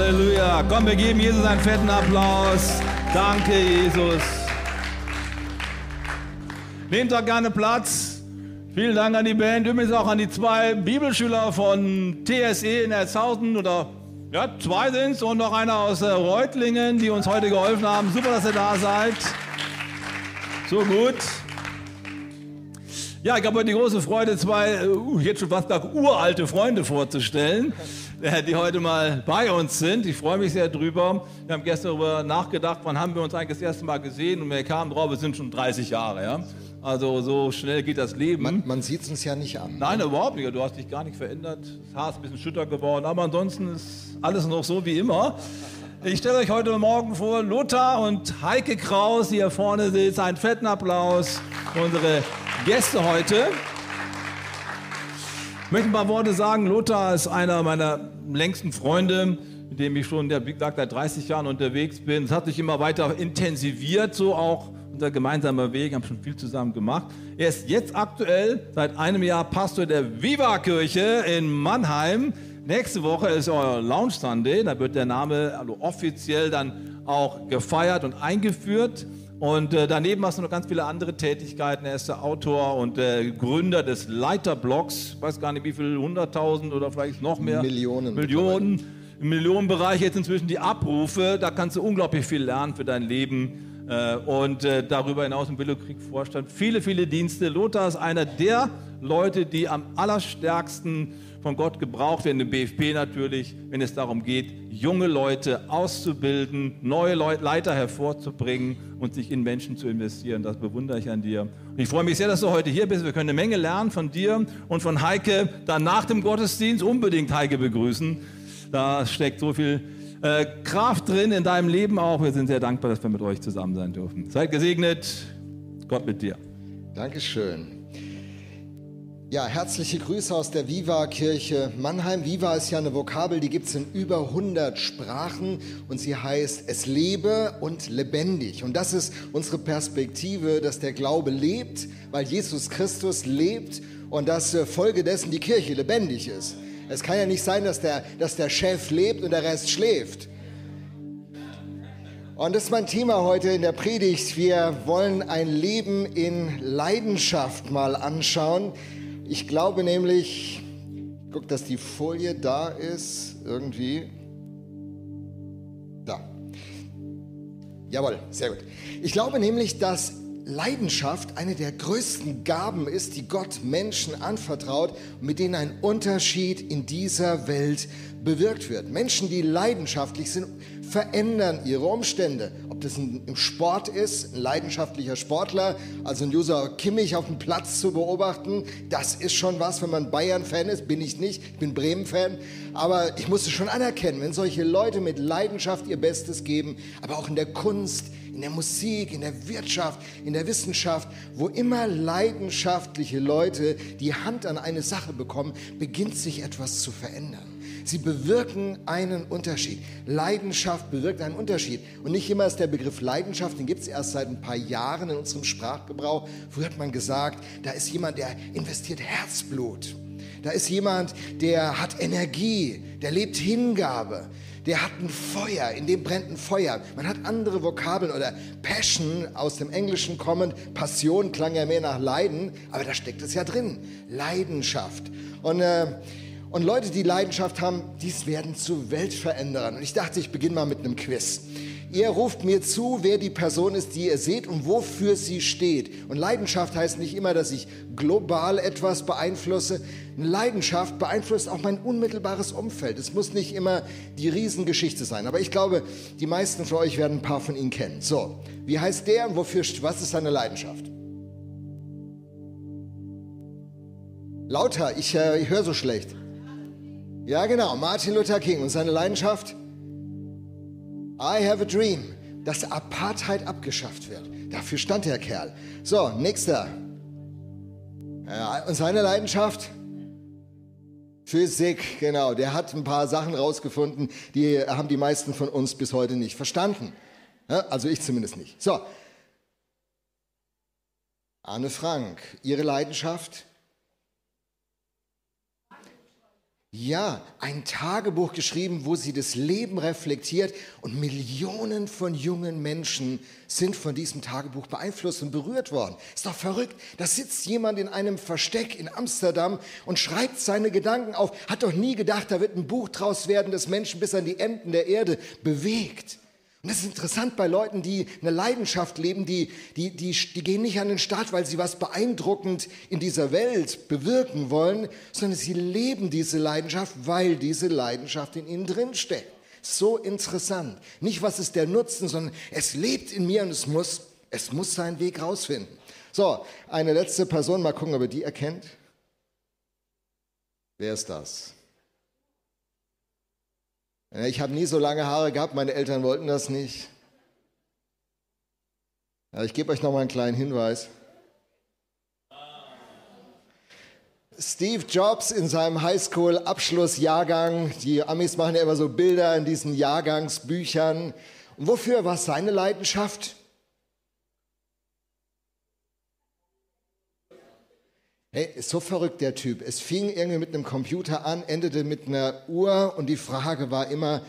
Halleluja. Komm, wir geben Jesus einen fetten Applaus. Danke, Jesus. Nehmt doch gerne Platz. Vielen Dank an die Band, übrigens auch an die zwei Bibelschüler von TSE in Erzhausen oder ja, zwei sind es und noch einer aus äh, Reutlingen, die uns heute geholfen haben. Super, dass ihr da seid. So gut. Ja, ich habe heute die große Freude, zwei uh, jetzt schon fast nach uralte Freunde vorzustellen, die heute mal bei uns sind. Ich freue mich sehr drüber. Wir haben gestern darüber nachgedacht, wann haben wir uns eigentlich das erste Mal gesehen und wir kamen drauf, wir sind schon 30 Jahre. Ja? Also so schnell geht das Leben. Man, man sieht es uns ja nicht an. Nein, überhaupt nicht. Du hast dich gar nicht verändert. Das Haar ist ein bisschen schütter geworden, aber ansonsten ist alles noch so wie immer. Ich stelle euch heute Morgen vor Lothar und Heike Kraus, die hier vorne sitzen. Einen fetten Applaus für unsere Gäste heute. Ich möchte ein paar Worte sagen. Lothar ist einer meiner längsten Freunde, mit dem ich schon, wie gesagt, seit 30 Jahren unterwegs bin. Es hat sich immer weiter intensiviert, so auch unser gemeinsamer Weg, haben schon viel zusammen gemacht. Er ist jetzt aktuell seit einem Jahr Pastor der Viva-Kirche in Mannheim. Nächste Woche ist euer Launch Sunday, da wird der Name also offiziell dann auch gefeiert und eingeführt. Und äh, daneben hast du noch ganz viele andere Tätigkeiten. Er ist der Autor und der Gründer des Leiterblogs. Ich weiß gar nicht, wie viel, 100.000 oder vielleicht noch mehr. Millionen. Millionen. Im Millionenbereich jetzt inzwischen die Abrufe. Da kannst du unglaublich viel lernen für dein Leben. Äh, und äh, darüber hinaus im Billowkrieg Vorstand viele, viele Dienste. Lothar ist einer der Leute, die am allerstärksten von Gott gebraucht werden, im BFP natürlich, wenn es darum geht, junge Leute auszubilden, neue Leiter hervorzubringen und sich in Menschen zu investieren. Das bewundere ich an dir. Und ich freue mich sehr, dass du heute hier bist. Wir können eine Menge lernen von dir und von Heike. Dann nach dem Gottesdienst unbedingt Heike begrüßen. Da steckt so viel äh, Kraft drin in deinem Leben auch. Wir sind sehr dankbar, dass wir mit euch zusammen sein dürfen. Seid gesegnet. Gott mit dir. Dankeschön. Ja, herzliche Grüße aus der Viva-Kirche Mannheim. Viva ist ja eine Vokabel, die gibt es in über 100 Sprachen und sie heißt es lebe und lebendig. Und das ist unsere Perspektive, dass der Glaube lebt, weil Jesus Christus lebt und dass äh, Folge dessen die Kirche lebendig ist. Es kann ja nicht sein, dass der, dass der Chef lebt und der Rest schläft. Und das ist mein Thema heute in der Predigt. Wir wollen ein Leben in Leidenschaft mal anschauen. Ich glaube nämlich, guck, dass die Folie da ist, irgendwie. Da. Jawohl, sehr gut. Ich glaube nämlich, dass Leidenschaft eine der größten Gaben ist, die Gott Menschen anvertraut, mit denen ein Unterschied in dieser Welt bewirkt wird. Menschen, die leidenschaftlich sind, verändern ihre Umstände. Ob das im Sport ist, ein leidenschaftlicher Sportler, also ein User Kimmich auf dem Platz zu beobachten, das ist schon was, wenn man Bayern-Fan ist, bin ich nicht, ich bin Bremen-Fan, aber ich muss es schon anerkennen, wenn solche Leute mit Leidenschaft ihr Bestes geben, aber auch in der Kunst, in der Musik, in der Wirtschaft, in der Wissenschaft, wo immer leidenschaftliche Leute die Hand an eine Sache bekommen, beginnt sich etwas zu verändern. Sie bewirken einen Unterschied. Leidenschaft bewirkt einen Unterschied. Und nicht immer ist der Begriff Leidenschaft, den gibt es erst seit ein paar Jahren in unserem Sprachgebrauch. Früher hat man gesagt, da ist jemand, der investiert Herzblut. Da ist jemand, der hat Energie, der lebt Hingabe, der hat ein Feuer, in dem brennt ein Feuer. Man hat andere Vokabeln oder Passion aus dem Englischen kommend. Passion klang ja mehr nach Leiden, aber da steckt es ja drin. Leidenschaft. Und äh, und Leute, die Leidenschaft haben, dies werden zu Weltveränderern. Und ich dachte, ich beginne mal mit einem Quiz. Ihr ruft mir zu, wer die Person ist, die ihr seht und wofür sie steht. Und Leidenschaft heißt nicht immer, dass ich global etwas beeinflusse. Leidenschaft beeinflusst auch mein unmittelbares Umfeld. Es muss nicht immer die Riesengeschichte sein. Aber ich glaube, die meisten von euch werden ein paar von ihnen kennen. So, wie heißt der und wofür, was ist seine Leidenschaft? Lauter, ich, äh, ich höre so schlecht. Ja, genau, Martin Luther King und seine Leidenschaft? I have a dream, dass Apartheid abgeschafft wird. Dafür stand der Kerl. So, nächster. Und seine Leidenschaft? Physik, genau. Der hat ein paar Sachen rausgefunden, die haben die meisten von uns bis heute nicht verstanden. Also ich zumindest nicht. So. Anne Frank, Ihre Leidenschaft? Ja, ein Tagebuch geschrieben, wo sie das Leben reflektiert und Millionen von jungen Menschen sind von diesem Tagebuch beeinflusst und berührt worden. Ist doch verrückt. Da sitzt jemand in einem Versteck in Amsterdam und schreibt seine Gedanken auf. Hat doch nie gedacht, da wird ein Buch draus werden, das Menschen bis an die Enden der Erde bewegt. Und das ist interessant bei Leuten, die eine Leidenschaft leben, die, die, die, die gehen nicht an den Start, weil sie was beeindruckend in dieser Welt bewirken wollen, sondern sie leben diese Leidenschaft, weil diese Leidenschaft in ihnen drinsteckt. So interessant. Nicht, was ist der Nutzen, sondern es lebt in mir und es muss, es muss seinen Weg rausfinden. So, eine letzte Person, mal gucken, ob ihr die erkennt. Wer ist das? Ich habe nie so lange Haare gehabt, meine Eltern wollten das nicht. Ich gebe euch noch mal einen kleinen Hinweis. Steve Jobs in seinem Highschool-Abschlussjahrgang, die Amis machen ja immer so Bilder in diesen Jahrgangsbüchern. Und wofür war seine Leidenschaft? Hey, ist so verrückt der Typ. Es fing irgendwie mit einem Computer an, endete mit einer Uhr und die Frage war immer,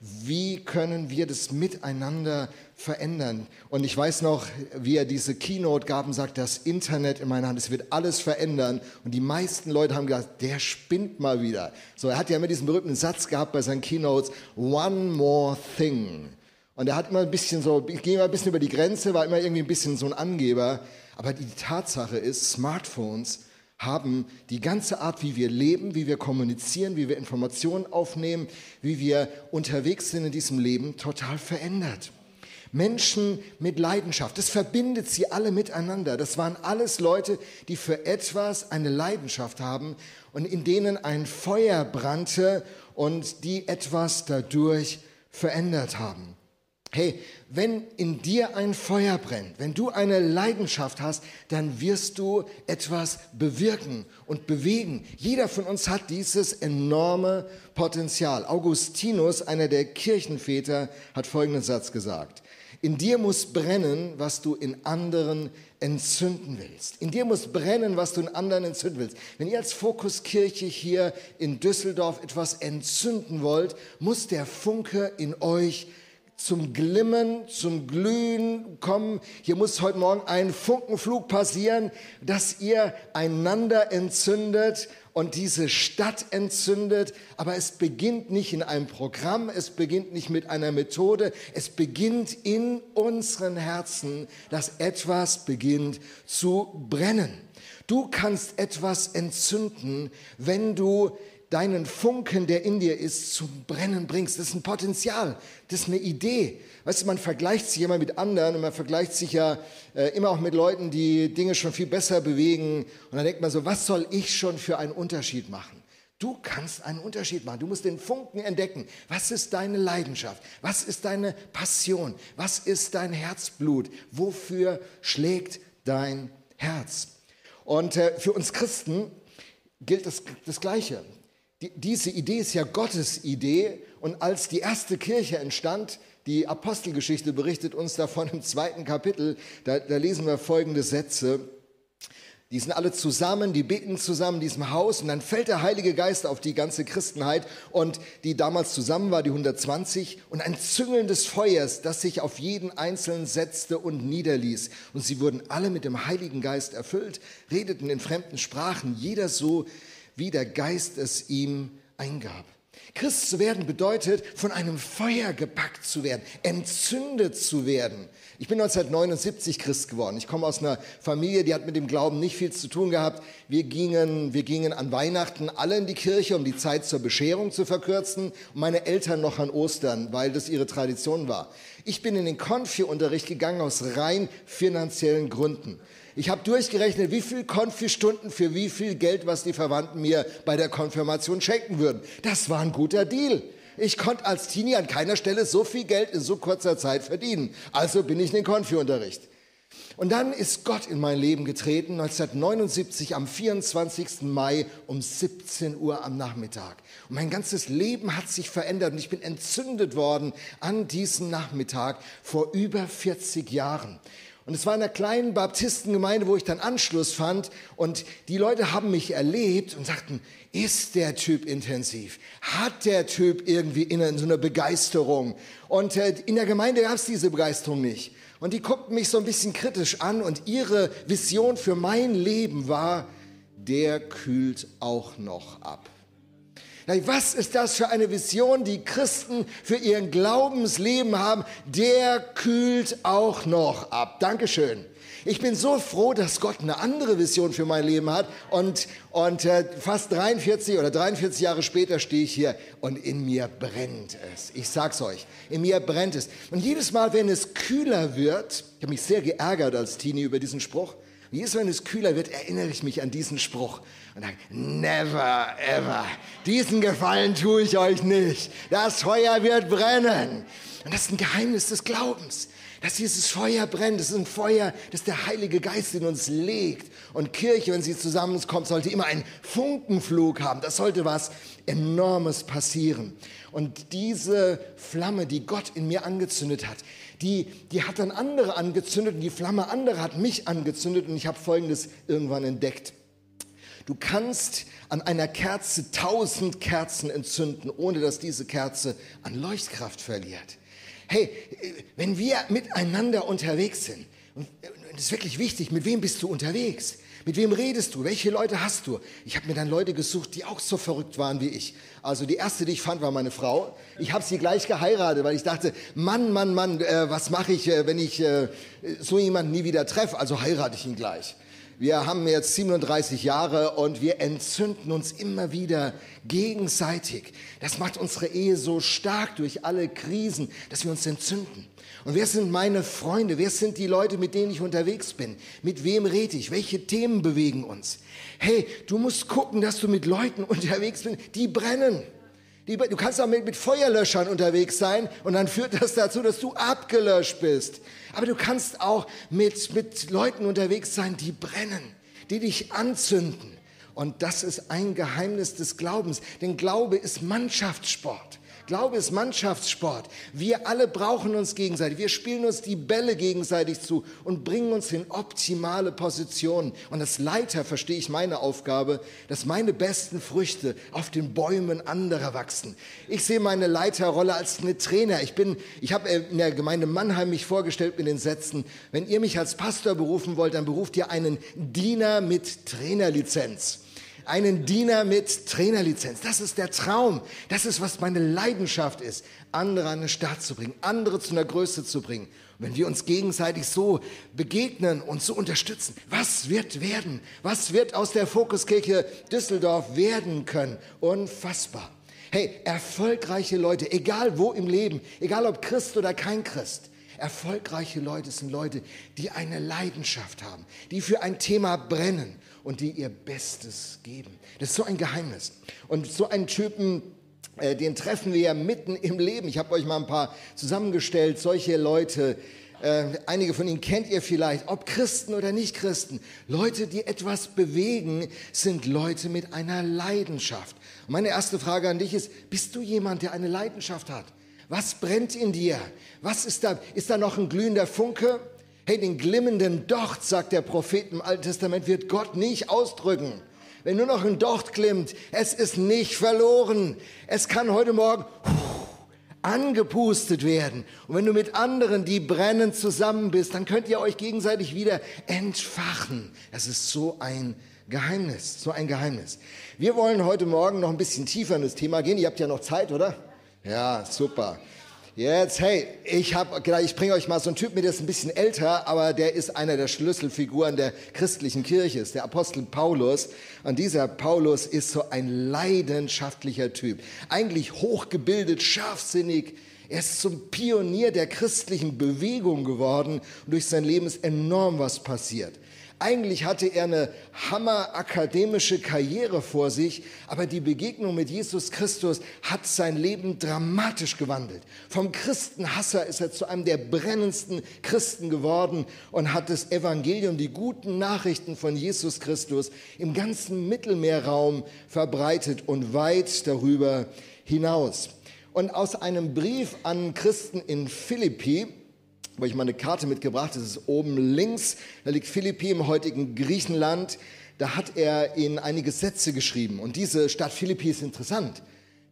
wie können wir das miteinander verändern? Und ich weiß noch, wie er diese Keynote gab und sagt, das Internet in meiner Hand, es wird alles verändern. Und die meisten Leute haben gesagt, der spinnt mal wieder. So, er hat ja immer diesen berühmten Satz gehabt bei seinen Keynotes, one more thing. Und er hat immer ein bisschen so, ging immer ein bisschen über die Grenze, war immer irgendwie ein bisschen so ein Angeber. Aber die Tatsache ist, Smartphones haben die ganze Art, wie wir leben, wie wir kommunizieren, wie wir Informationen aufnehmen, wie wir unterwegs sind in diesem Leben, total verändert. Menschen mit Leidenschaft, das verbindet sie alle miteinander. Das waren alles Leute, die für etwas eine Leidenschaft haben und in denen ein Feuer brannte und die etwas dadurch verändert haben. Hey, wenn in dir ein Feuer brennt, wenn du eine Leidenschaft hast, dann wirst du etwas bewirken und bewegen. Jeder von uns hat dieses enorme Potenzial. Augustinus, einer der Kirchenväter, hat folgenden Satz gesagt. In dir muss brennen, was du in anderen entzünden willst. In dir muss brennen, was du in anderen entzünden willst. Wenn ihr als Fokuskirche hier in Düsseldorf etwas entzünden wollt, muss der Funke in euch brennen zum Glimmen, zum Glühen kommen. Hier muss heute Morgen ein Funkenflug passieren, dass ihr einander entzündet und diese Stadt entzündet. Aber es beginnt nicht in einem Programm, es beginnt nicht mit einer Methode, es beginnt in unseren Herzen, dass etwas beginnt zu brennen. Du kannst etwas entzünden, wenn du deinen Funken, der in dir ist, zum Brennen bringst. Das ist ein Potenzial, das ist eine Idee. Weißt du, man vergleicht sich immer mit anderen und man vergleicht sich ja äh, immer auch mit Leuten, die Dinge schon viel besser bewegen. Und dann denkt man so, was soll ich schon für einen Unterschied machen? Du kannst einen Unterschied machen. Du musst den Funken entdecken. Was ist deine Leidenschaft? Was ist deine Passion? Was ist dein Herzblut? Wofür schlägt dein Herz? Und äh, für uns Christen gilt das, das Gleiche diese Idee ist ja Gottes Idee und als die erste Kirche entstand, die Apostelgeschichte berichtet uns davon im zweiten Kapitel, da, da lesen wir folgende Sätze. Die sind alle zusammen, die beten zusammen in diesem Haus und dann fällt der Heilige Geist auf die ganze Christenheit und die damals zusammen war, die 120 und ein Züngeln des Feuers, das sich auf jeden Einzelnen setzte und niederließ. Und sie wurden alle mit dem Heiligen Geist erfüllt, redeten in fremden Sprachen, jeder so, wie der Geist es ihm eingab. Christ zu werden bedeutet, von einem Feuer gepackt zu werden, entzündet zu werden. Ich bin 1979 Christ geworden. Ich komme aus einer Familie, die hat mit dem Glauben nicht viel zu tun gehabt. Wir gingen, wir gingen an Weihnachten alle in die Kirche, um die Zeit zur Bescherung zu verkürzen. Und meine Eltern noch an Ostern, weil das ihre Tradition war. Ich bin in den Konfi-Unterricht gegangen aus rein finanziellen Gründen. Ich habe durchgerechnet, wie viel Konfi-Stunden für wie viel Geld, was die Verwandten mir bei der Konfirmation schenken würden. Das war ein guter Deal. Ich konnte als Teenie an keiner Stelle so viel Geld in so kurzer Zeit verdienen. Also bin ich in den Konfi-Unterricht. Und dann ist Gott in mein Leben getreten, 1979 am 24. Mai um 17 Uhr am Nachmittag. Und mein ganzes Leben hat sich verändert und ich bin entzündet worden an diesem Nachmittag vor über 40 Jahren. Und es war in einer kleinen Baptistengemeinde, wo ich dann Anschluss fand. Und die Leute haben mich erlebt und sagten, ist der Typ intensiv? Hat der Typ irgendwie in so eine Begeisterung? Und äh, in der Gemeinde gab es diese Begeisterung nicht. Und die guckten mich so ein bisschen kritisch an und ihre Vision für mein Leben war, der kühlt auch noch ab. Was ist das für eine Vision, die Christen für ihr Glaubensleben haben? Der kühlt auch noch ab. Dankeschön. Ich bin so froh, dass Gott eine andere Vision für mein Leben hat. Und, und äh, fast 43 oder 43 Jahre später stehe ich hier und in mir brennt es. Ich sag's euch, in mir brennt es. Und jedes Mal, wenn es kühler wird, ich habe mich sehr geärgert als Teenie über diesen Spruch, jedes Mal, wenn es kühler wird, erinnere ich mich an diesen Spruch und sage, never ever, diesen Gefallen tue ich euch nicht. Das Feuer wird brennen. Und das ist ein Geheimnis des Glaubens dass dieses Feuer brennt. Das ist ein Feuer, das der Heilige Geist in uns legt. Und Kirche, wenn sie zusammenkommt, sollte immer einen Funkenflug haben. Das sollte was Enormes passieren. Und diese Flamme, die Gott in mir angezündet hat, die, die hat dann andere angezündet und die Flamme andere hat mich angezündet und ich habe Folgendes irgendwann entdeckt. Du kannst an einer Kerze tausend Kerzen entzünden, ohne dass diese Kerze an Leuchtkraft verliert. Hey, wenn wir miteinander unterwegs sind, und es ist wirklich wichtig, mit wem bist du unterwegs? Mit wem redest du? Welche Leute hast du? Ich habe mir dann Leute gesucht, die auch so verrückt waren wie ich. Also die erste, die ich fand, war meine Frau. Ich habe sie gleich geheiratet, weil ich dachte, Mann, Mann, Mann, äh, was mache ich, äh, wenn ich äh, so jemanden nie wieder treffe? Also heirate ich ihn gleich. Wir haben jetzt 37 Jahre und wir entzünden uns immer wieder gegenseitig. Das macht unsere Ehe so stark durch alle Krisen, dass wir uns entzünden. Und wer sind meine Freunde? Wer sind die Leute, mit denen ich unterwegs bin? Mit wem rede ich? Welche Themen bewegen uns? Hey, du musst gucken, dass du mit Leuten unterwegs bist, die brennen. Du kannst auch mit, mit Feuerlöschern unterwegs sein und dann führt das dazu, dass du abgelöscht bist. Aber du kannst auch mit, mit Leuten unterwegs sein, die brennen, die dich anzünden. Und das ist ein Geheimnis des Glaubens. Denn Glaube ist Mannschaftssport. Glaube ist Mannschaftssport. Wir alle brauchen uns gegenseitig. Wir spielen uns die Bälle gegenseitig zu und bringen uns in optimale Positionen. Und als Leiter verstehe ich meine Aufgabe, dass meine besten Früchte auf den Bäumen anderer wachsen. Ich sehe meine Leiterrolle als eine Trainer. Ich bin, ich habe in der Gemeinde Mannheim mich vorgestellt mit den Sätzen, wenn ihr mich als Pastor berufen wollt, dann beruft ihr einen Diener mit Trainerlizenz einen Diener mit Trainerlizenz. Das ist der Traum. Das ist, was meine Leidenschaft ist, andere an den Start zu bringen, andere zu einer Größe zu bringen. Und wenn wir uns gegenseitig so begegnen und so unterstützen, was wird werden? Was wird aus der Fokuskirche Düsseldorf werden können? Unfassbar. Hey, erfolgreiche Leute, egal wo im Leben, egal ob Christ oder kein Christ, erfolgreiche Leute sind Leute, die eine Leidenschaft haben, die für ein Thema brennen und die ihr Bestes geben. Das ist so ein Geheimnis. Und so einen Typen, äh, den treffen wir ja mitten im Leben. Ich habe euch mal ein paar zusammengestellt, solche Leute. Äh, einige von ihnen kennt ihr vielleicht, ob Christen oder nicht Christen. Leute, die etwas bewegen, sind Leute mit einer Leidenschaft. Und meine erste Frage an dich ist, bist du jemand, der eine Leidenschaft hat? Was brennt in dir? Was ist da? Ist da noch ein glühender Funke? Hey, den glimmenden Docht, sagt der Prophet im Alten Testament, wird Gott nicht ausdrücken. Wenn nur noch ein Docht glimmt, es ist nicht verloren. Es kann heute Morgen angepustet werden. Und wenn du mit anderen, die brennen, zusammen bist, dann könnt ihr euch gegenseitig wieder entfachen. Das ist so ein Geheimnis, so ein Geheimnis. Wir wollen heute Morgen noch ein bisschen tiefer in das Thema gehen. Ihr habt ja noch Zeit, oder? Ja, super. Jetzt, hey, ich habe gedacht, ich bringe euch mal so einen Typ mit, der ist ein bisschen älter, aber der ist einer der Schlüsselfiguren der christlichen Kirche, ist der Apostel Paulus. Und dieser Paulus ist so ein leidenschaftlicher Typ. Eigentlich hochgebildet, scharfsinnig. Er ist zum Pionier der christlichen Bewegung geworden und durch sein Leben ist enorm was passiert. Eigentlich hatte er eine hammerakademische Karriere vor sich, aber die Begegnung mit Jesus Christus hat sein Leben dramatisch gewandelt. Vom Christenhasser ist er zu einem der brennendsten Christen geworden und hat das Evangelium, die guten Nachrichten von Jesus Christus im ganzen Mittelmeerraum verbreitet und weit darüber hinaus. Und aus einem Brief an Christen in Philippi, habe ich mal eine Karte mitgebracht, das ist oben links, da liegt Philippi im heutigen Griechenland. Da hat er in einige Sätze geschrieben. Und diese Stadt Philippi ist interessant.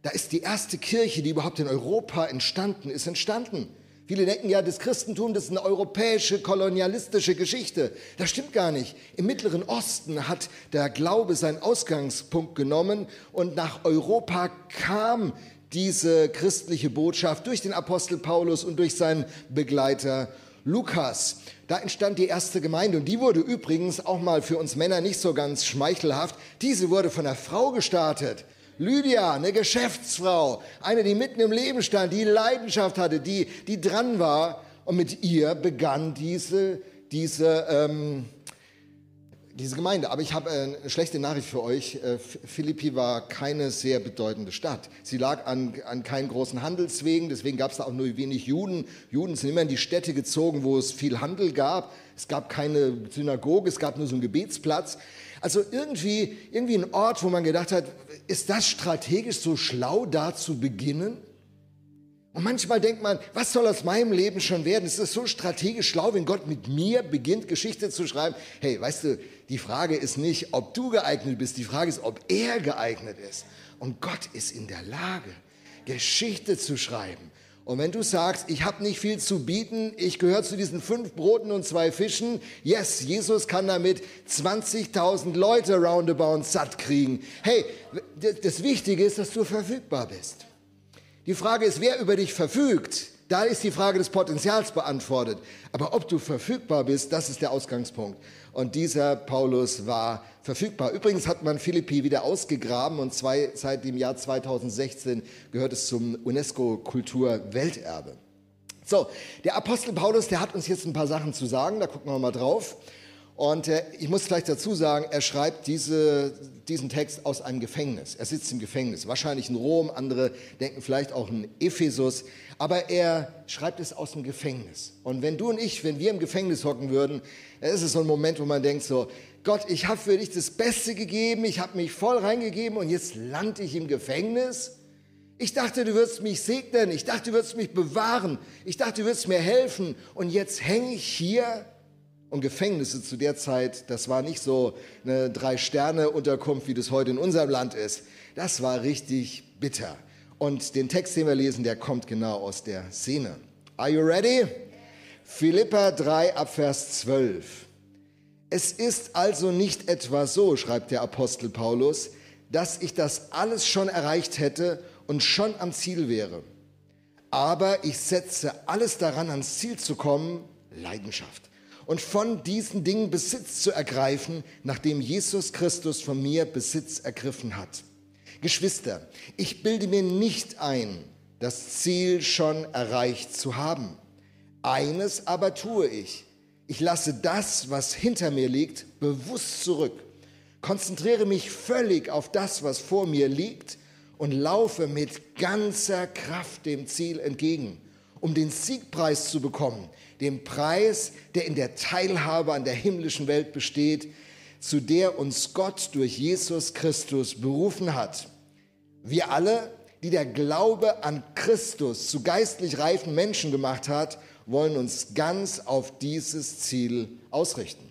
Da ist die erste Kirche, die überhaupt in Europa entstanden ist, entstanden. Viele denken ja, das Christentum, das ist eine europäische, kolonialistische Geschichte. Das stimmt gar nicht. Im Mittleren Osten hat der Glaube seinen Ausgangspunkt genommen und nach Europa kam diese christliche Botschaft durch den Apostel Paulus und durch seinen Begleiter Lukas. Da entstand die erste Gemeinde und die wurde übrigens auch mal für uns Männer nicht so ganz schmeichelhaft. Diese wurde von einer Frau gestartet. Lydia, eine Geschäftsfrau, eine, die mitten im Leben stand, die Leidenschaft hatte, die, die dran war. Und mit ihr begann diese, diese ähm, diese Gemeinde. Aber ich habe äh, eine schlechte Nachricht für euch. Äh, Philippi war keine sehr bedeutende Stadt. Sie lag an, an keinen großen Handelswegen, deswegen gab es da auch nur wenig Juden. Juden sind immer in die Städte gezogen, wo es viel Handel gab. Es gab keine Synagoge, es gab nur so einen Gebetsplatz. Also irgendwie, irgendwie ein Ort, wo man gedacht hat, ist das strategisch so schlau, da zu beginnen? Und manchmal denkt man, was soll aus meinem Leben schon werden? Es ist so strategisch schlau, wenn Gott mit mir beginnt, Geschichte zu schreiben. Hey, weißt du, die Frage ist nicht, ob du geeignet bist, die Frage ist, ob er geeignet ist. Und Gott ist in der Lage, Geschichte zu schreiben. Und wenn du sagst, ich habe nicht viel zu bieten, ich gehöre zu diesen fünf Broten und zwei Fischen, yes, Jesus kann damit 20.000 Leute roundabout satt kriegen. Hey, das Wichtige ist, dass du verfügbar bist. Die Frage ist, wer über dich verfügt. Da ist die Frage des Potenzials beantwortet. Aber ob du verfügbar bist, das ist der Ausgangspunkt. Und dieser Paulus war verfügbar. Übrigens hat man Philippi wieder ausgegraben und zwei, seit dem Jahr 2016 gehört es zum UNESCO-Kulturwelterbe. So, der Apostel Paulus, der hat uns jetzt ein paar Sachen zu sagen, da gucken wir mal drauf. Und äh, ich muss gleich dazu sagen, er schreibt diese, diesen Text aus einem Gefängnis. Er sitzt im Gefängnis, wahrscheinlich in Rom, andere denken vielleicht auch in Ephesus, aber er schreibt es aus dem Gefängnis. Und wenn du und ich, wenn wir im Gefängnis hocken würden, dann ist es so ein Moment, wo man denkt so, Gott, ich habe für dich das Beste gegeben, ich habe mich voll reingegeben und jetzt lande ich im Gefängnis. Ich dachte, du würdest mich segnen, ich dachte, du würdest mich bewahren, ich dachte, du würdest mir helfen. Und jetzt hänge ich hier und Gefängnisse zu der Zeit, das war nicht so eine Drei-Sterne-Unterkunft, wie das heute in unserem Land ist. Das war richtig bitter. Und den Text, den wir lesen, der kommt genau aus der Szene. Are you ready? Philippa 3 Abvers 12. Es ist also nicht etwa so, schreibt der Apostel Paulus, dass ich das alles schon erreicht hätte und schon am Ziel wäre. Aber ich setze alles daran, ans Ziel zu kommen, Leidenschaft und von diesen Dingen Besitz zu ergreifen, nachdem Jesus Christus von mir Besitz ergriffen hat. Geschwister, ich bilde mir nicht ein, das Ziel schon erreicht zu haben. Eines aber tue ich. Ich lasse das, was hinter mir liegt, bewusst zurück, konzentriere mich völlig auf das, was vor mir liegt und laufe mit ganzer Kraft dem Ziel entgegen, um den Siegpreis zu bekommen, dem Preis, der in der Teilhabe an der himmlischen Welt besteht, zu der uns Gott durch Jesus Christus berufen hat. Wir alle, die der Glaube an Christus zu geistlich reifen Menschen gemacht hat, wollen uns ganz auf dieses Ziel ausrichten.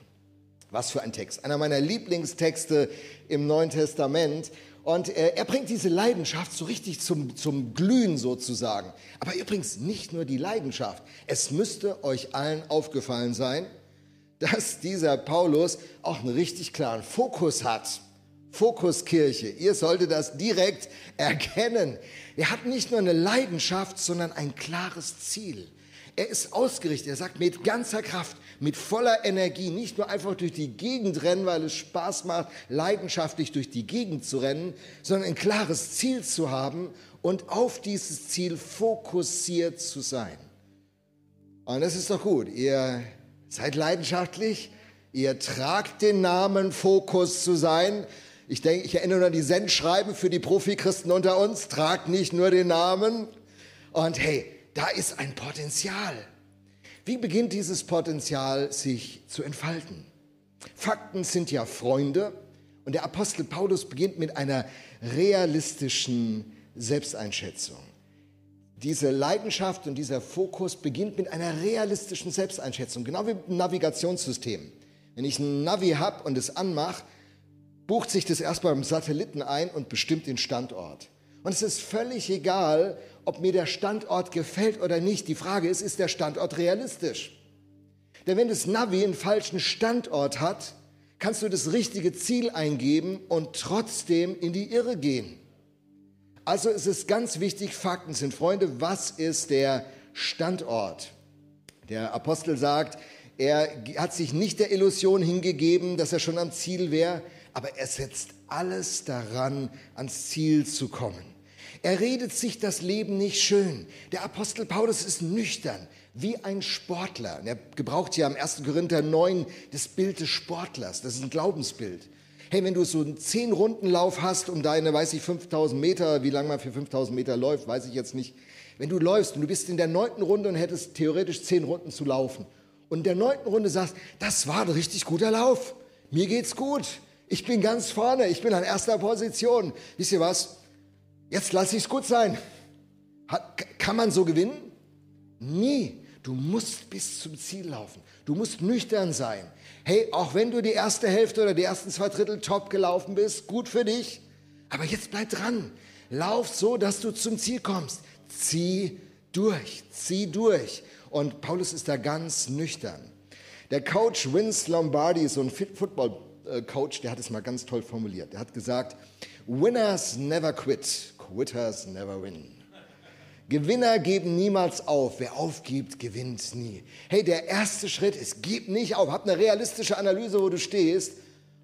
Was für ein Text. Einer meiner Lieblingstexte im Neuen Testament. Und er, er bringt diese Leidenschaft so richtig zum, zum Glühen sozusagen. Aber übrigens nicht nur die Leidenschaft. Es müsste euch allen aufgefallen sein, dass dieser Paulus auch einen richtig klaren Fokus hat. Fokuskirche. Ihr solltet das direkt erkennen. Er hat nicht nur eine Leidenschaft, sondern ein klares Ziel. Er ist ausgerichtet. Er sagt mit ganzer Kraft, mit voller Energie, nicht nur einfach durch die Gegend rennen, weil es Spaß macht, leidenschaftlich durch die Gegend zu rennen, sondern ein klares Ziel zu haben und auf dieses Ziel fokussiert zu sein. Und das ist doch gut. Ihr seid leidenschaftlich, ihr tragt den Namen Fokus zu sein. Ich denke, ich erinnere an die Sendschreiben für die Profi-Christen unter uns. Tragt nicht nur den Namen. Und hey, da ist ein Potenzial. Wie beginnt dieses Potenzial sich zu entfalten? Fakten sind ja Freunde und der Apostel Paulus beginnt mit einer realistischen Selbsteinschätzung. diese Leidenschaft und dieser Fokus beginnt mit einer realistischen Selbsteinschätzung, genau wie ein Navigationssystem. Wenn ich ein Navi habe und es anmache, bucht sich das erst beim Satelliten ein und bestimmt den Standort. Und es ist völlig egal, ob mir der Standort gefällt oder nicht. Die Frage ist, ist der Standort realistisch? Denn wenn das Navi einen falschen Standort hat, kannst du das richtige Ziel eingeben und trotzdem in die Irre gehen. Also es ist ganz wichtig, Fakten sind Freunde, was ist der Standort? Der Apostel sagt, er hat sich nicht der Illusion hingegeben, dass er schon am Ziel wäre, aber er setzt alles daran, ans Ziel zu kommen. Er redet sich das Leben nicht schön. Der Apostel Paulus ist nüchtern, wie ein Sportler. Er gebraucht ja am 1. Korinther 9 das Bild des Sportlers. Das ist ein Glaubensbild hey, wenn du so einen 10-Runden-Lauf hast um deine, weiß ich, 5000 Meter, wie lange man für 5000 Meter läuft, weiß ich jetzt nicht. Wenn du läufst und du bist in der neunten Runde und hättest theoretisch 10 Runden zu laufen und in der neunten Runde sagst, das war ein richtig guter Lauf, mir geht's gut, ich bin ganz vorne, ich bin an erster Position. Wisst ihr was? Jetzt lass ich's gut sein. Kann man so gewinnen? Nie. Du musst bis zum Ziel laufen. Du musst nüchtern sein. Hey, auch wenn du die erste Hälfte oder die ersten zwei Drittel top gelaufen bist, gut für dich. Aber jetzt bleib dran. Lauf so, dass du zum Ziel kommst. Zieh durch, zieh durch. Und Paulus ist da ganz nüchtern. Der Coach Vince Lombardi, so ein Football-Coach, der hat es mal ganz toll formuliert. Der hat gesagt, Winners never quit, quitters never win. Gewinner geben niemals auf. Wer aufgibt, gewinnt nie. Hey, der erste Schritt ist, gib nicht auf. Hab eine realistische Analyse, wo du stehst.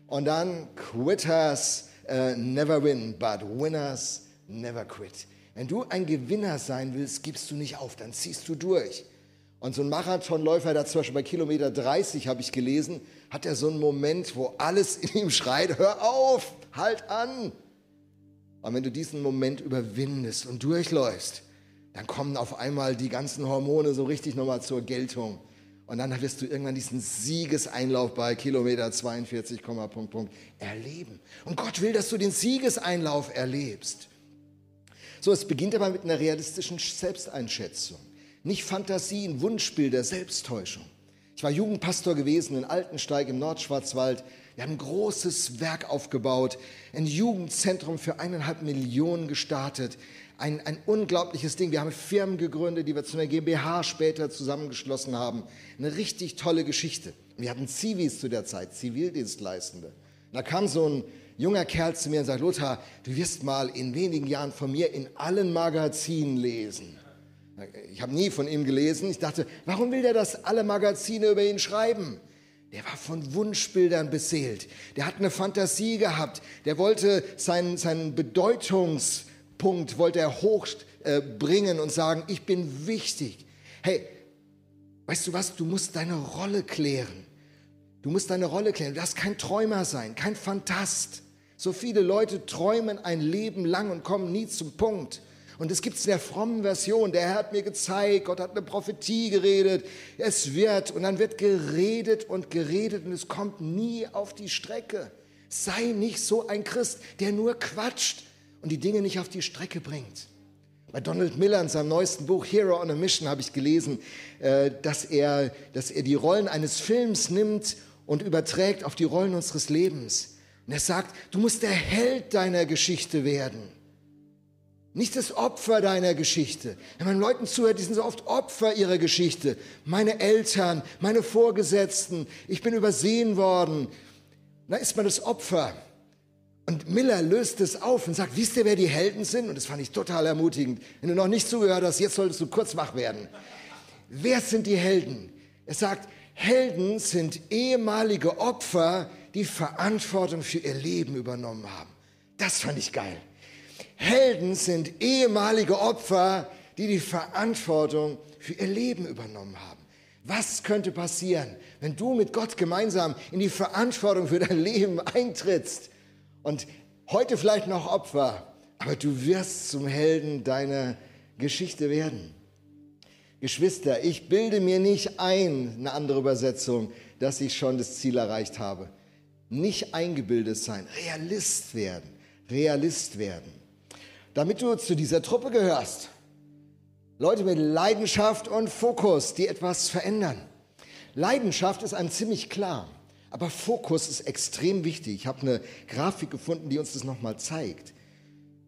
Und dann, quitters uh, never win, but winners never quit. Wenn du ein Gewinner sein willst, gibst du nicht auf, dann ziehst du durch. Und so ein Marathonläufer, der zum Beispiel bei Kilometer 30, habe ich gelesen, hat er so einen Moment, wo alles in ihm schreit, hör auf, halt an. Und wenn du diesen Moment überwindest und durchläufst, dann kommen auf einmal die ganzen Hormone so richtig nochmal zur Geltung. Und dann wirst du irgendwann diesen Siegeseinlauf bei Kilometer 42, Punkt, Punkt erleben. Und Gott will, dass du den Siegeseinlauf erlebst. So, es beginnt aber mit einer realistischen Selbsteinschätzung. Nicht Fantasien, Wunschbilder, Selbsttäuschung. Ich war Jugendpastor gewesen in Altensteig im Nordschwarzwald. Wir haben ein großes Werk aufgebaut, ein Jugendzentrum für eineinhalb Millionen gestartet ein, ein unglaubliches Ding. Wir haben Firmen gegründet, die wir zu einer GmbH später zusammengeschlossen haben. Eine richtig tolle Geschichte. Wir hatten Zivis zu der Zeit, Zivildienstleistende. Da kam so ein junger Kerl zu mir und sagt, Lothar, du wirst mal in wenigen Jahren von mir in allen Magazinen lesen. Ich habe nie von ihm gelesen. Ich dachte, warum will der das alle Magazine über ihn schreiben? Der war von Wunschbildern beseelt. Der hat eine Fantasie gehabt. Der wollte seinen, seinen Bedeutungs, Punkt wollte er hochbringen und sagen, ich bin wichtig. Hey, weißt du was, du musst deine Rolle klären. Du musst deine Rolle klären. Du darfst kein Träumer sein, kein Fantast. So viele Leute träumen ein Leben lang und kommen nie zum Punkt. Und es gibt es in der frommen Version. Der Herr hat mir gezeigt, Gott hat eine Prophetie geredet. Es wird und dann wird geredet und geredet und es kommt nie auf die Strecke. Sei nicht so ein Christ, der nur quatscht und die Dinge nicht auf die Strecke bringt. Bei Donald Miller in seinem neuesten Buch Hero on a Mission habe ich gelesen, äh, dass er, dass er die Rollen eines Films nimmt und überträgt auf die Rollen unseres Lebens. Und er sagt, du musst der Held deiner Geschichte werden. Nicht das Opfer deiner Geschichte. Wenn man Leuten zuhört, die sind so oft Opfer ihrer Geschichte. Meine Eltern, meine Vorgesetzten, ich bin übersehen worden. Da ist man das Opfer. Und Miller löst es auf und sagt, wisst ihr, wer die Helden sind? Und das fand ich total ermutigend. Wenn du noch nicht zugehört hast, jetzt solltest du kurz wach werden. Wer sind die Helden? Er sagt, Helden sind ehemalige Opfer, die Verantwortung für ihr Leben übernommen haben. Das fand ich geil. Helden sind ehemalige Opfer, die die Verantwortung für ihr Leben übernommen haben. Was könnte passieren, wenn du mit Gott gemeinsam in die Verantwortung für dein Leben eintrittst? und heute vielleicht noch Opfer, aber du wirst zum Helden deiner Geschichte werden. Geschwister, ich bilde mir nicht ein, eine andere Übersetzung, dass ich schon das Ziel erreicht habe. Nicht eingebildet sein, Realist werden, Realist werden. Damit du zu dieser Truppe gehörst, Leute mit Leidenschaft und Fokus, die etwas verändern. Leidenschaft ist einem ziemlich klar, aber Fokus ist extrem wichtig. Ich habe eine Grafik gefunden, die uns das nochmal zeigt.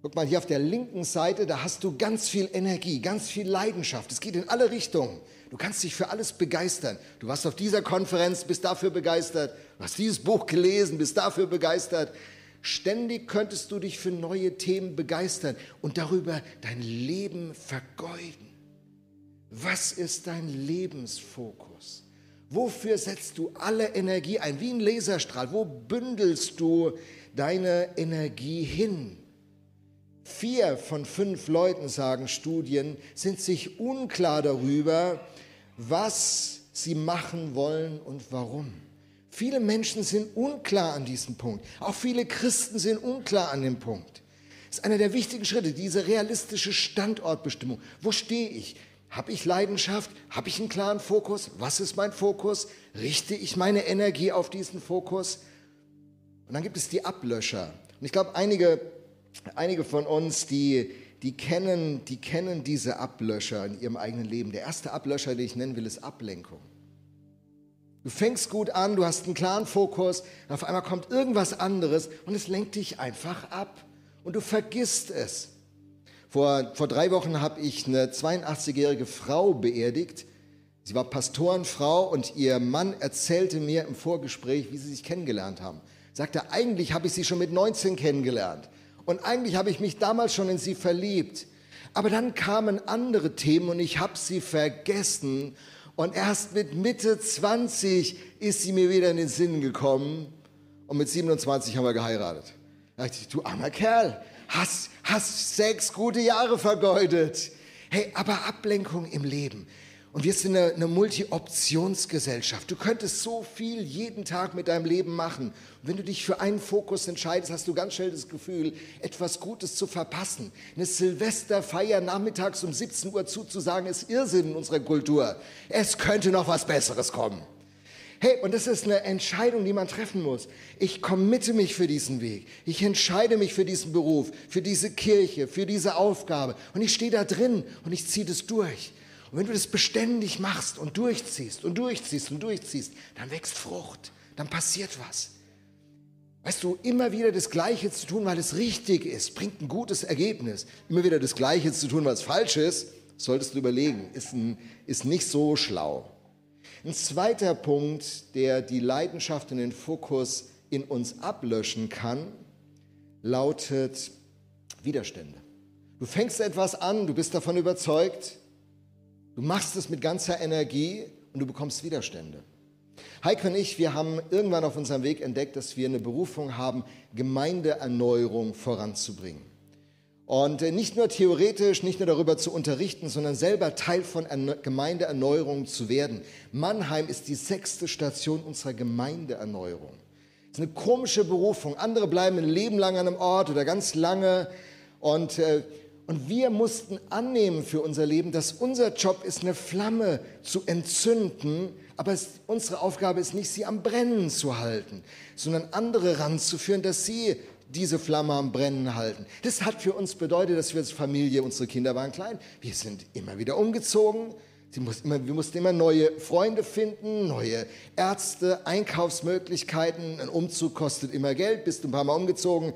Guck mal, hier auf der linken Seite, da hast du ganz viel Energie, ganz viel Leidenschaft. Es geht in alle Richtungen. Du kannst dich für alles begeistern. Du warst auf dieser Konferenz, bist dafür begeistert. Du hast dieses Buch gelesen, bist dafür begeistert. Ständig könntest du dich für neue Themen begeistern und darüber dein Leben vergeuden. Was ist dein Lebensfokus? Wofür setzt du alle Energie ein? Wie ein Laserstrahl. Wo bündelst du deine Energie hin? Vier von fünf Leuten, sagen Studien, sind sich unklar darüber, was sie machen wollen und warum. Viele Menschen sind unklar an diesem Punkt. Auch viele Christen sind unklar an dem Punkt. Das ist einer der wichtigen Schritte, diese realistische Standortbestimmung. Wo stehe ich? Habe ich Leidenschaft? Habe ich einen klaren Fokus? Was ist mein Fokus? Richte ich meine Energie auf diesen Fokus? Und dann gibt es die Ablöscher. Und ich glaube, einige einige von uns, die, die, kennen, die kennen diese Ablöscher in ihrem eigenen Leben. Der erste Ablöscher, den ich nennen will, ist Ablenkung. Du fängst gut an, du hast einen klaren Fokus, und auf einmal kommt irgendwas anderes und es lenkt dich einfach ab und du vergisst es. Vor, vor drei Wochen habe ich eine 82-jährige Frau beerdigt. Sie war Pastorenfrau und ihr Mann erzählte mir im Vorgespräch, wie sie sich kennengelernt haben. Sagte, eigentlich habe ich sie schon mit 19 kennengelernt. Und eigentlich habe ich mich damals schon in sie verliebt. Aber dann kamen andere Themen und ich habe sie vergessen. Und erst mit Mitte 20 ist sie mir wieder in den Sinn gekommen. Und mit 27 haben wir geheiratet. Da dachte ich, du armer Kerl, hast, hast sechs gute Jahre vergeudet. Hey, aber Ablenkung im Leben. Und wir sind eine, eine Multi-Optionsgesellschaft. Du könntest so viel jeden Tag mit deinem Leben machen. Und wenn du dich für einen Fokus entscheidest, hast du ganz schnell das Gefühl, etwas Gutes zu verpassen. Eine Silvesterfeier nachmittags um 17 Uhr zuzusagen, ist Irrsinn in unserer Kultur. Es könnte noch was Besseres kommen. Hey, und das ist eine Entscheidung, die man treffen muss. Ich committe mich für diesen Weg. Ich entscheide mich für diesen Beruf, für diese Kirche, für diese Aufgabe. Und ich stehe da drin und ich ziehe das durch. Und wenn du das beständig machst und durchziehst und durchziehst und durchziehst, dann wächst Frucht, dann passiert was. Weißt du, immer wieder das Gleiche zu tun, weil es richtig ist, bringt ein gutes Ergebnis. Immer wieder das Gleiche zu tun, weil es falsch ist, solltest du überlegen, ist, ein, ist nicht so schlau. Ein zweiter Punkt, der die Leidenschaft und den Fokus in uns ablöschen kann, lautet Widerstände. Du fängst etwas an, du bist davon überzeugt, Du machst es mit ganzer Energie und du bekommst Widerstände. Heike und ich, wir haben irgendwann auf unserem Weg entdeckt, dass wir eine Berufung haben, Gemeindeerneuerung voranzubringen. Und äh, nicht nur theoretisch, nicht nur darüber zu unterrichten, sondern selber Teil von Gemeindeerneuerung zu werden. Mannheim ist die sechste Station unserer Gemeindeerneuerung. Das ist eine komische Berufung. Andere bleiben ein Leben lang an einem Ort oder ganz lange. Und äh, und wir mussten annehmen für unser Leben, dass unser Job ist, eine Flamme zu entzünden, aber es, unsere Aufgabe ist nicht, sie am Brennen zu halten, sondern andere ranzuführen, dass sie diese Flamme am Brennen halten. Das hat für uns bedeutet, dass wir als Familie, unsere Kinder waren klein, wir sind immer wieder umgezogen, immer, wir mussten immer neue Freunde finden, neue Ärzte, Einkaufsmöglichkeiten. Ein Umzug kostet immer Geld. Bist du ein paar Mal umgezogen,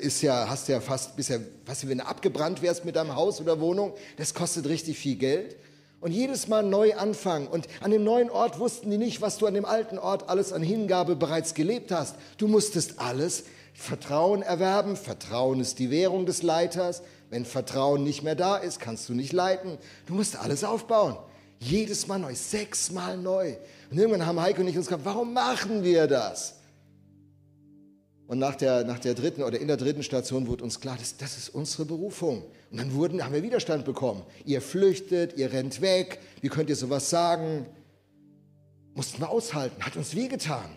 ist ja, hast ja fast bisher, was, wenn du abgebrannt wärst mit deinem Haus oder Wohnung, das kostet richtig viel Geld. Und jedes Mal neu anfangen. Und an dem neuen Ort wussten die nicht, was du an dem alten Ort alles an Hingabe bereits gelebt hast. Du musstest alles Vertrauen erwerben. Vertrauen ist die Währung des Leiters. Wenn Vertrauen nicht mehr da ist, kannst du nicht leiten. Du musst alles aufbauen. Jedes Mal neu, sechsmal neu. Und irgendwann haben Heiko und ich uns gefragt, warum machen wir das? Und nach der, nach der dritten oder in der dritten Station wurde uns klar, das, das ist unsere Berufung. Und dann wurden, haben wir Widerstand bekommen. Ihr flüchtet, ihr rennt weg, wie könnt ihr sowas sagen? Mussten wir aushalten, hat uns wehgetan.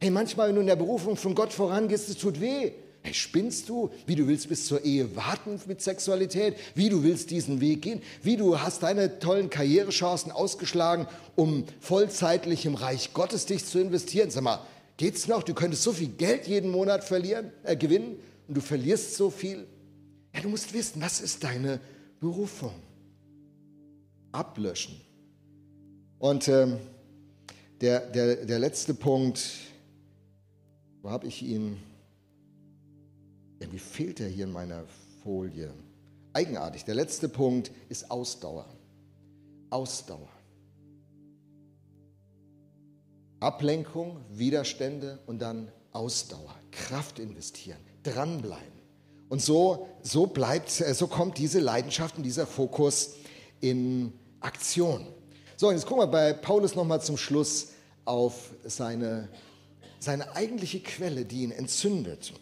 Hey, manchmal, wenn du in der Berufung von Gott vorangehst, es tut weh. Hey, spinnst du? Wie du willst bis zur Ehe warten mit Sexualität? Wie du willst diesen Weg gehen? Wie du hast deine tollen Karrierechancen ausgeschlagen, um vollzeitlich im Reich Gottes dich zu investieren? Sag mal, geht's noch? Du könntest so viel Geld jeden Monat verlieren, äh, gewinnen und du verlierst so viel. Ja, du musst wissen, was ist deine Berufung? ablöschen. Und ähm, der, der, der letzte Punkt, wo habe ich ihn? Irgendwie fehlt er hier in meiner Folie. Eigenartig. Der letzte Punkt ist Ausdauer. Ausdauer. Ablenkung, Widerstände und dann Ausdauer, Kraft investieren, dranbleiben. Und so, so bleibt, äh, so kommt diese Leidenschaft und dieser Fokus in Aktion. So, jetzt gucken wir bei Paulus nochmal zum Schluss auf seine, seine eigentliche Quelle, die ihn entzündet.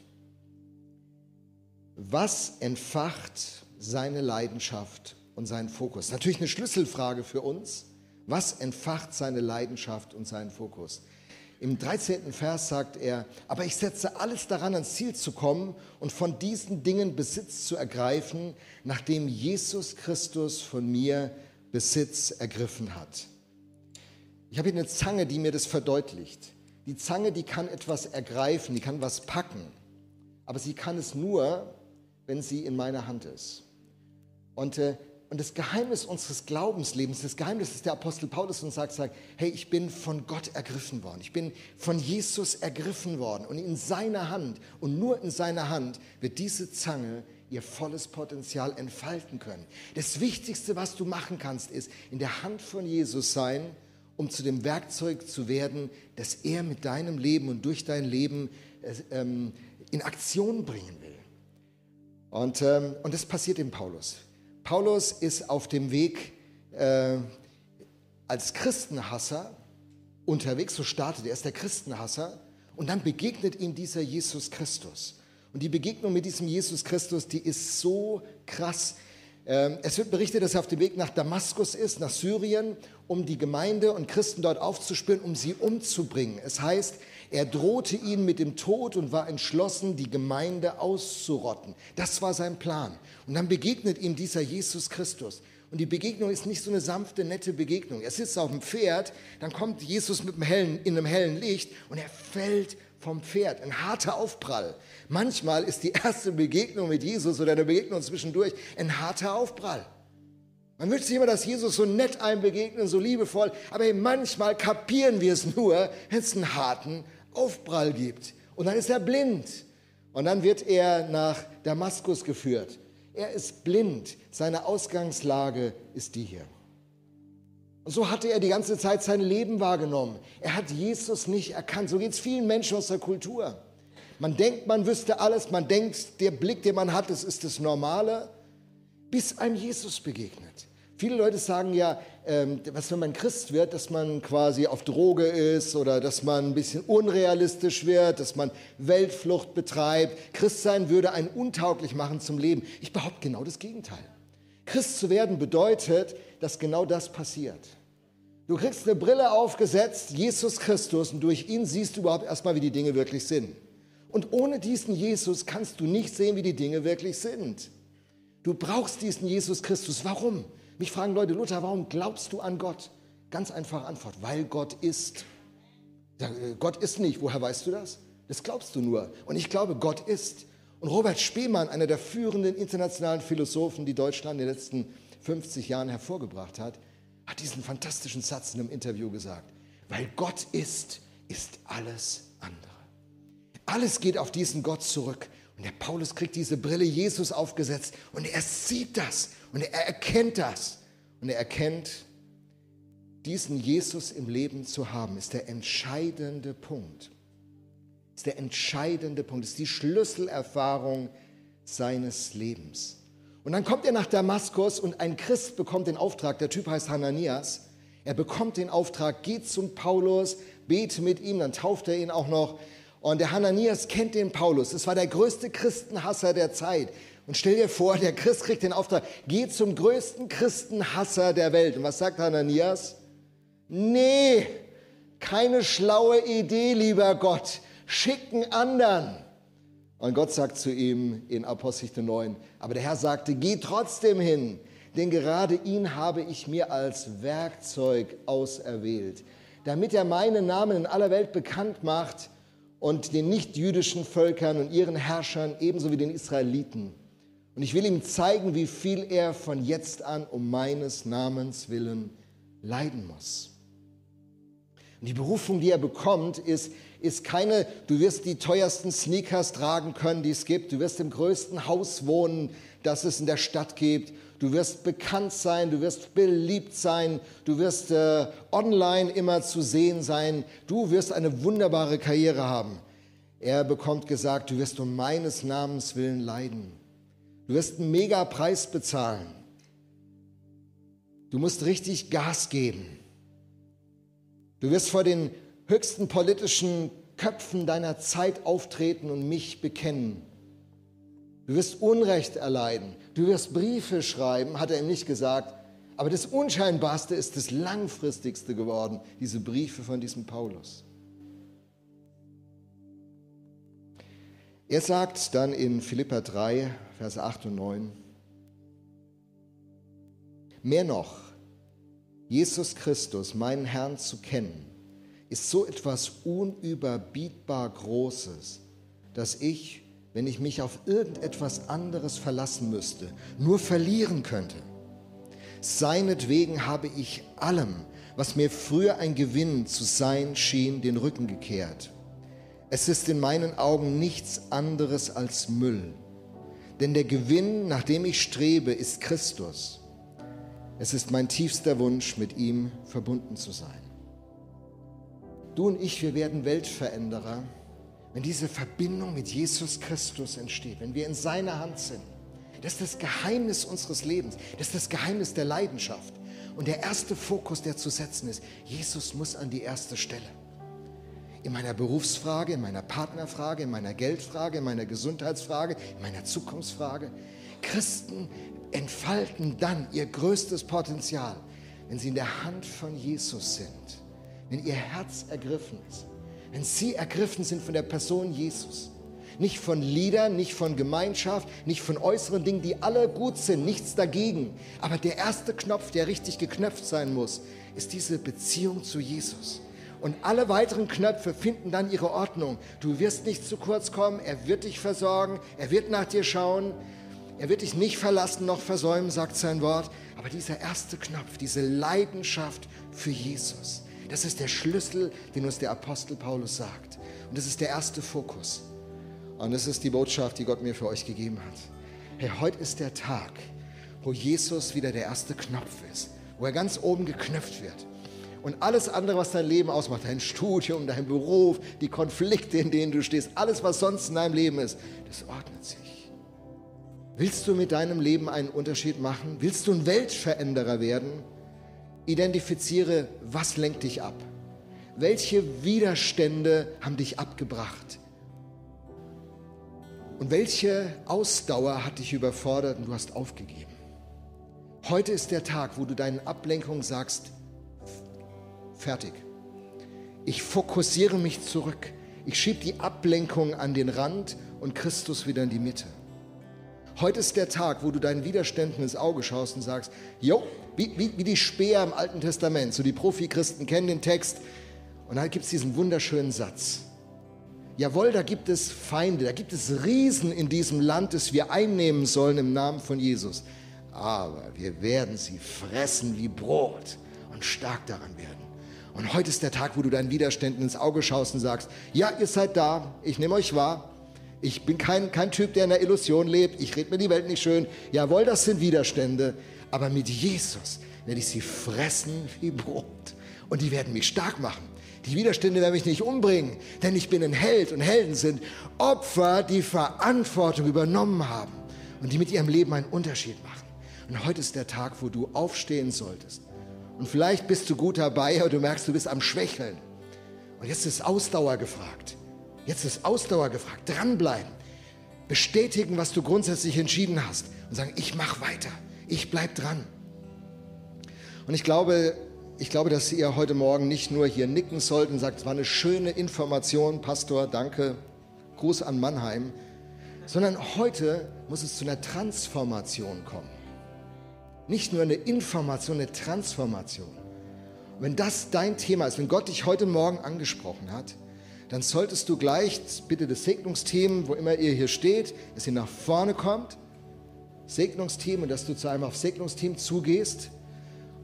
Was entfacht seine Leidenschaft und seinen Fokus? Natürlich eine Schlüsselfrage für uns. Was entfacht seine Leidenschaft und seinen Fokus? Im 13. Vers sagt er, aber ich setze alles daran, ans Ziel zu kommen und von diesen Dingen Besitz zu ergreifen, nachdem Jesus Christus von mir Besitz ergriffen hat. Ich habe hier eine Zange, die mir das verdeutlicht. Die Zange, die kann etwas ergreifen, die kann was packen, aber sie kann es nur, wenn sie in meiner Hand ist. Und äh, und das Geheimnis unseres Glaubenslebens, das Geheimnis ist der Apostel Paulus und sagt, sagt, hey, ich bin von Gott ergriffen worden. Ich bin von Jesus ergriffen worden. Und in seiner Hand und nur in seiner Hand wird diese Zange ihr volles Potenzial entfalten können. Das Wichtigste, was du machen kannst, ist in der Hand von Jesus sein, um zu dem Werkzeug zu werden, das er mit deinem Leben und durch dein Leben äh, ähm, in Aktion bringen will. Und, ähm, und das passiert in Paulus. Paulus ist auf dem Weg äh, als Christenhasser unterwegs, so startet er, ist der Christenhasser und dann begegnet ihm dieser Jesus Christus. Und die Begegnung mit diesem Jesus Christus, die ist so krass. Ähm, es wird berichtet, dass er auf dem Weg nach Damaskus ist, nach Syrien, um die Gemeinde und Christen dort aufzuspüren, um sie umzubringen. Es heißt, er drohte ihnen mit dem Tod und war entschlossen, die Gemeinde auszurotten. Das war sein Plan. Und dann begegnet ihm dieser Jesus Christus. Und die Begegnung ist nicht so eine sanfte, nette Begegnung. Er sitzt auf dem Pferd, dann kommt Jesus mit einem hellen, in einem hellen Licht und er fällt vom Pferd. Ein harter Aufprall. Manchmal ist die erste Begegnung mit Jesus oder eine Begegnung zwischendurch ein harter Aufprall. Man wünscht sich immer, dass Jesus so nett einem begegnet, so liebevoll, aber manchmal kapieren wir es nur, wenn es einen harten Aufprall gibt. Und dann ist er blind. Und dann wird er nach Damaskus geführt. Er ist blind. Seine Ausgangslage ist die hier. Und so hatte er die ganze Zeit sein Leben wahrgenommen. Er hat Jesus nicht erkannt. So geht es vielen Menschen aus der Kultur. Man denkt, man wüsste alles. Man denkt, der Blick, den man hat, das ist das Normale, bis einem Jesus begegnet. Viele Leute sagen ja, ähm, was wenn man Christ wird, dass man quasi auf Droge ist oder dass man ein bisschen unrealistisch wird, dass man Weltflucht betreibt. Christsein würde einen untauglich machen zum Leben. Ich behaupte genau das Gegenteil. Christ zu werden bedeutet, dass genau das passiert. Du kriegst eine Brille aufgesetzt, Jesus Christus, und durch ihn siehst du überhaupt erstmal, wie die Dinge wirklich sind. Und ohne diesen Jesus kannst du nicht sehen, wie die Dinge wirklich sind. Du brauchst diesen Jesus Christus. Warum? Mich fragen Leute, Luther, warum glaubst du an Gott? Ganz einfache Antwort, weil Gott ist. Äh, Gott ist nicht. Woher weißt du das? Das glaubst du nur. Und ich glaube, Gott ist. Und Robert Spemann, einer der führenden internationalen Philosophen, die Deutschland in den letzten 50 Jahren hervorgebracht hat, hat diesen fantastischen Satz in einem Interview gesagt. Weil Gott ist, ist alles andere. Alles geht auf diesen Gott zurück. Und der Paulus kriegt diese Brille Jesus aufgesetzt und er sieht das und er erkennt das. Und er erkennt, diesen Jesus im Leben zu haben, ist der entscheidende Punkt. Ist der entscheidende Punkt, ist die Schlüsselerfahrung seines Lebens. Und dann kommt er nach Damaskus und ein Christ bekommt den Auftrag, der Typ heißt Hananias. Er bekommt den Auftrag, geht zum Paulus, bete mit ihm, dann tauft er ihn auch noch und der Hananias kennt den Paulus. Es war der größte Christenhasser der Zeit. Und stell dir vor, der Christ kriegt den Auftrag, geh zum größten Christenhasser der Welt. Und was sagt Hananias? Nee, keine schlaue Idee, lieber Gott. Schicken anderen. Und Gott sagt zu ihm in Apostel 9, aber der Herr sagte, geh trotzdem hin, denn gerade ihn habe ich mir als Werkzeug auserwählt, damit er meinen Namen in aller Welt bekannt macht und den nichtjüdischen Völkern und ihren Herrschern ebenso wie den Israeliten. Und ich will ihm zeigen, wie viel er von jetzt an um meines Namens willen leiden muss. Und die Berufung, die er bekommt, ist, ist keine, du wirst die teuersten Sneakers tragen können, die es gibt. Du wirst im größten Haus wohnen, das es in der Stadt gibt. Du wirst bekannt sein, du wirst beliebt sein, du wirst äh, online immer zu sehen sein. Du wirst eine wunderbare Karriere haben. Er bekommt gesagt, du wirst um meines Namens willen leiden. Du wirst einen Megapreis bezahlen. Du musst richtig Gas geben. Du wirst vor den höchsten politischen Köpfen deiner Zeit auftreten und mich bekennen. Du wirst Unrecht erleiden. Du wirst Briefe schreiben, hat er ihm nicht gesagt. Aber das Unscheinbarste ist das Langfristigste geworden, diese Briefe von diesem Paulus. Er sagt dann in Philippa 3, Verse 8 und 9, mehr noch, Jesus Christus, meinen Herrn zu kennen, ist so etwas unüberbietbar Großes, dass ich wenn ich mich auf irgendetwas anderes verlassen müsste, nur verlieren könnte. Seinetwegen habe ich allem, was mir früher ein Gewinn zu sein schien, den Rücken gekehrt. Es ist in meinen Augen nichts anderes als Müll. Denn der Gewinn, nach dem ich strebe, ist Christus. Es ist mein tiefster Wunsch, mit ihm verbunden zu sein. Du und ich, wir werden Weltveränderer wenn diese Verbindung mit Jesus Christus entsteht, wenn wir in seiner Hand sind. Das ist das Geheimnis unseres Lebens, das ist das Geheimnis der Leidenschaft. Und der erste Fokus, der zu setzen ist, Jesus muss an die erste Stelle. In meiner Berufsfrage, in meiner Partnerfrage, in meiner Geldfrage, in meiner Gesundheitsfrage, in meiner Zukunftsfrage. Christen entfalten dann ihr größtes Potenzial, wenn sie in der Hand von Jesus sind, wenn ihr Herz ergriffen ist wenn sie ergriffen sind von der Person Jesus. Nicht von Liedern, nicht von Gemeinschaft, nicht von äußeren Dingen, die alle gut sind, nichts dagegen. Aber der erste Knopf, der richtig geknöpft sein muss, ist diese Beziehung zu Jesus. Und alle weiteren Knöpfe finden dann ihre Ordnung. Du wirst nicht zu kurz kommen, er wird dich versorgen, er wird nach dir schauen, er wird dich nicht verlassen noch versäumen, sagt sein Wort. Aber dieser erste Knopf, diese Leidenschaft für Jesus, das ist der Schlüssel, den uns der Apostel Paulus sagt. Und das ist der erste Fokus. Und das ist die Botschaft, die Gott mir für euch gegeben hat. Hey, heute ist der Tag, wo Jesus wieder der erste Knopf ist, wo er ganz oben geknöpft wird. Und alles andere, was dein Leben ausmacht, dein Studium, dein Beruf, die Konflikte, in denen du stehst, alles, was sonst in deinem Leben ist, das ordnet sich. Willst du mit deinem Leben einen Unterschied machen? Willst du ein Weltveränderer werden? Identifiziere, was lenkt dich ab? Welche Widerstände haben dich abgebracht? Und welche Ausdauer hat dich überfordert und du hast aufgegeben? Heute ist der Tag, wo du deinen Ablenkungen sagst, fertig. Ich fokussiere mich zurück. Ich schiebe die Ablenkung an den Rand und Christus wieder in die Mitte. Heute ist der Tag, wo du deinen Widerständen ins Auge schaust und sagst, jo, wie, wie, wie die Speer im Alten Testament. So die Profi-Christen kennen den Text. Und dann gibt es diesen wunderschönen Satz. Jawohl, da gibt es Feinde, da gibt es Riesen in diesem Land, das wir einnehmen sollen im Namen von Jesus. Aber wir werden sie fressen wie Brot und stark daran werden. Und heute ist der Tag, wo du deinen Widerständen ins Auge schaust und sagst, ja, ihr seid da, ich nehme euch wahr, ich bin kein, kein Typ, der in der Illusion lebt. Ich rede mir die Welt nicht schön. Jawohl, das sind Widerstände. Aber mit Jesus werde ich sie fressen wie Brot. Und die werden mich stark machen. Die Widerstände werden mich nicht umbringen, denn ich bin ein Held und Helden sind Opfer, die Verantwortung übernommen haben und die mit ihrem Leben einen Unterschied machen. Und heute ist der Tag, wo du aufstehen solltest. Und vielleicht bist du gut dabei, aber du merkst, du bist am Schwächeln. Und jetzt ist Ausdauer gefragt. Jetzt ist Ausdauer gefragt. Dranbleiben. Bestätigen, was du grundsätzlich entschieden hast. Und sagen, ich mache weiter. Ich bleibe dran. Und ich glaube, ich glaube, dass ihr heute Morgen nicht nur hier nicken sollt und sagt, es war eine schöne Information, Pastor, danke, Gruß an Mannheim, sondern heute muss es zu einer Transformation kommen. Nicht nur eine Information, eine Transformation. Und wenn das dein Thema ist, wenn Gott dich heute Morgen angesprochen hat, dann solltest du gleich, bitte das Segnungsteam, wo immer ihr hier steht, dass ihr nach vorne kommt. Segnungsteam und dass du zu einem auf Segnungsteam zugehst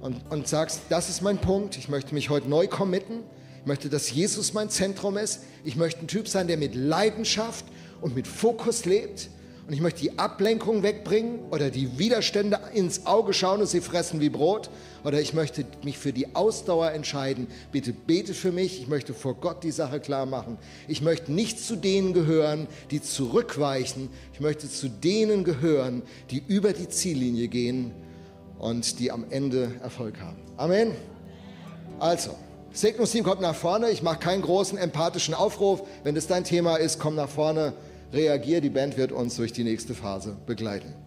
und, und sagst, das ist mein Punkt, ich möchte mich heute neu committen, ich möchte, dass Jesus mein Zentrum ist, ich möchte ein Typ sein, der mit Leidenschaft und mit Fokus lebt und ich möchte die Ablenkung wegbringen oder die Widerstände ins Auge schauen und sie fressen wie Brot. Oder ich möchte mich für die Ausdauer entscheiden. Bitte bete für mich. Ich möchte vor Gott die Sache klar machen. Ich möchte nicht zu denen gehören, die zurückweichen. Ich möchte zu denen gehören, die über die Ziellinie gehen und die am Ende Erfolg haben. Amen. Also, Segnungsteam kommt nach vorne. Ich mache keinen großen empathischen Aufruf. Wenn das dein Thema ist, komm nach vorne reagier. Die Band wird uns durch die nächste Phase begleiten.